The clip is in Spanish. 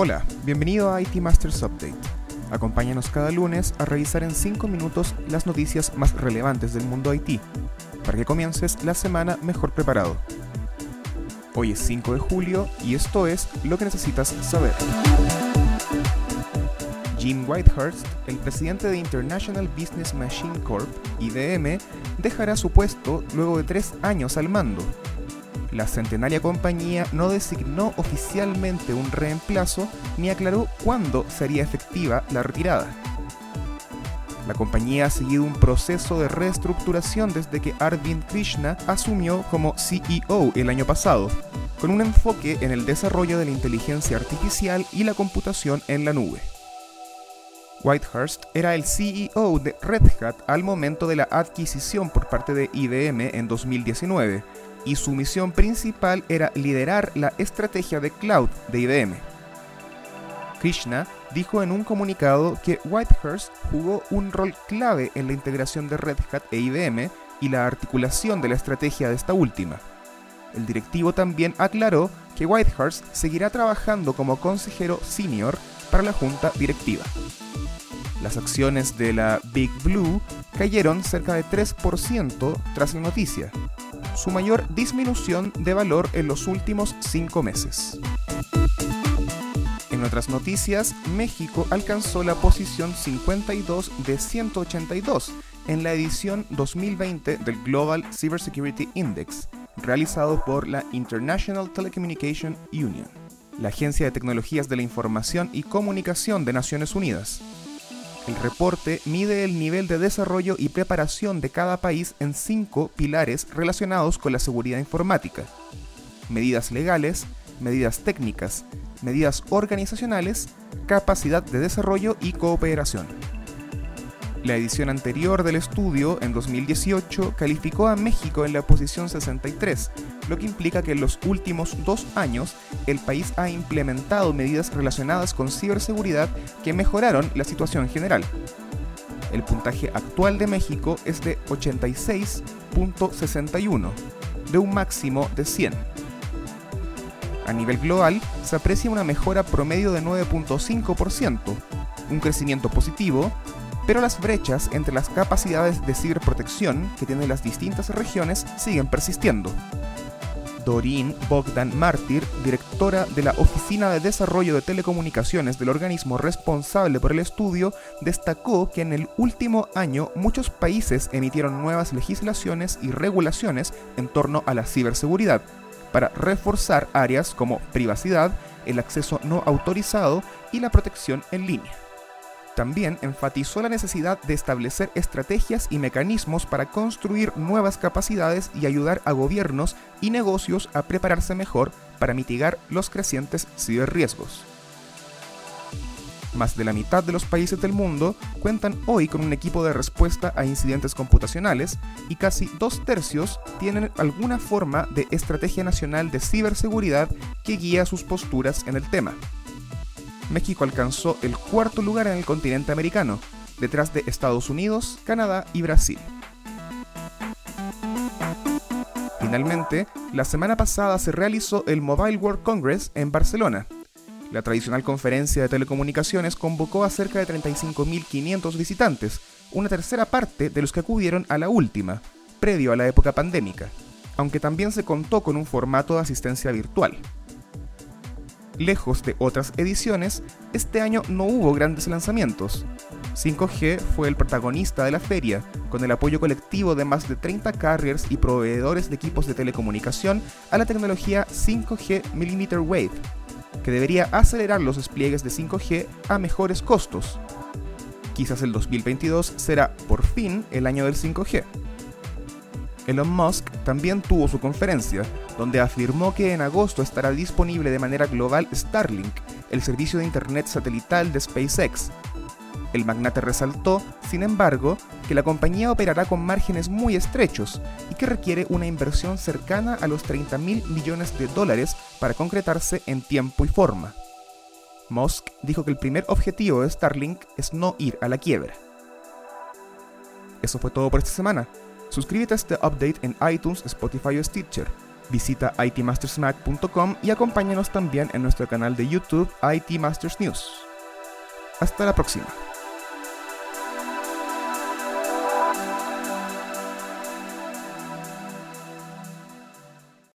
Hola, bienvenido a IT Masters Update. Acompáñanos cada lunes a revisar en 5 minutos las noticias más relevantes del mundo IT, para que comiences la semana mejor preparado. Hoy es 5 de julio y esto es lo que necesitas saber. Jim Whitehurst, el presidente de International Business Machine Corp, IBM, dejará su puesto luego de tres años al mando, la centenaria compañía no designó oficialmente un reemplazo ni aclaró cuándo sería efectiva la retirada. La compañía ha seguido un proceso de reestructuración desde que Arvind Krishna asumió como CEO el año pasado, con un enfoque en el desarrollo de la inteligencia artificial y la computación en la nube. Whitehurst era el CEO de Red Hat al momento de la adquisición por parte de IBM en 2019 y su misión principal era liderar la estrategia de cloud de IBM. Krishna dijo en un comunicado que Whitehurst jugó un rol clave en la integración de Red Hat e IBM y la articulación de la estrategia de esta última. El directivo también aclaró que Whitehurst seguirá trabajando como consejero senior para la junta directiva. Las acciones de la Big Blue cayeron cerca de 3% tras la noticia, su mayor disminución de valor en los últimos cinco meses. En otras noticias, México alcanzó la posición 52 de 182 en la edición 2020 del Global Cybersecurity Index, realizado por la International Telecommunication Union, la Agencia de Tecnologías de la Información y Comunicación de Naciones Unidas. El reporte mide el nivel de desarrollo y preparación de cada país en cinco pilares relacionados con la seguridad informática. Medidas legales, medidas técnicas, medidas organizacionales, capacidad de desarrollo y cooperación. La edición anterior del estudio, en 2018, calificó a México en la posición 63, lo que implica que en los últimos dos años el país ha implementado medidas relacionadas con ciberseguridad que mejoraron la situación general. El puntaje actual de México es de 86.61, de un máximo de 100. A nivel global, se aprecia una mejora promedio de 9.5%, un crecimiento positivo pero las brechas entre las capacidades de ciberprotección que tienen las distintas regiones siguen persistiendo. Doreen Bogdan Martyr, directora de la Oficina de Desarrollo de Telecomunicaciones del organismo responsable por el estudio, destacó que en el último año muchos países emitieron nuevas legislaciones y regulaciones en torno a la ciberseguridad, para reforzar áreas como privacidad, el acceso no autorizado y la protección en línea. También enfatizó la necesidad de establecer estrategias y mecanismos para construir nuevas capacidades y ayudar a gobiernos y negocios a prepararse mejor para mitigar los crecientes ciberriesgos. Más de la mitad de los países del mundo cuentan hoy con un equipo de respuesta a incidentes computacionales y casi dos tercios tienen alguna forma de estrategia nacional de ciberseguridad que guía sus posturas en el tema. México alcanzó el cuarto lugar en el continente americano, detrás de Estados Unidos, Canadá y Brasil. Finalmente, la semana pasada se realizó el Mobile World Congress en Barcelona. La tradicional conferencia de telecomunicaciones convocó a cerca de 35.500 visitantes, una tercera parte de los que acudieron a la última, previo a la época pandémica, aunque también se contó con un formato de asistencia virtual. Lejos de otras ediciones, este año no hubo grandes lanzamientos. 5G fue el protagonista de la feria, con el apoyo colectivo de más de 30 carriers y proveedores de equipos de telecomunicación a la tecnología 5G mm Wave, que debería acelerar los despliegues de 5G a mejores costos. Quizás el 2022 será por fin el año del 5G. Elon Musk también tuvo su conferencia, donde afirmó que en agosto estará disponible de manera global Starlink, el servicio de Internet satelital de SpaceX. El magnate resaltó, sin embargo, que la compañía operará con márgenes muy estrechos y que requiere una inversión cercana a los 30 mil millones de dólares para concretarse en tiempo y forma. Musk dijo que el primer objetivo de Starlink es no ir a la quiebra. Eso fue todo por esta semana. Suscríbete a este update en iTunes, Spotify o Stitcher. Visita itmastersmac.com y acompáñanos también en nuestro canal de YouTube IT Masters News. Hasta la próxima.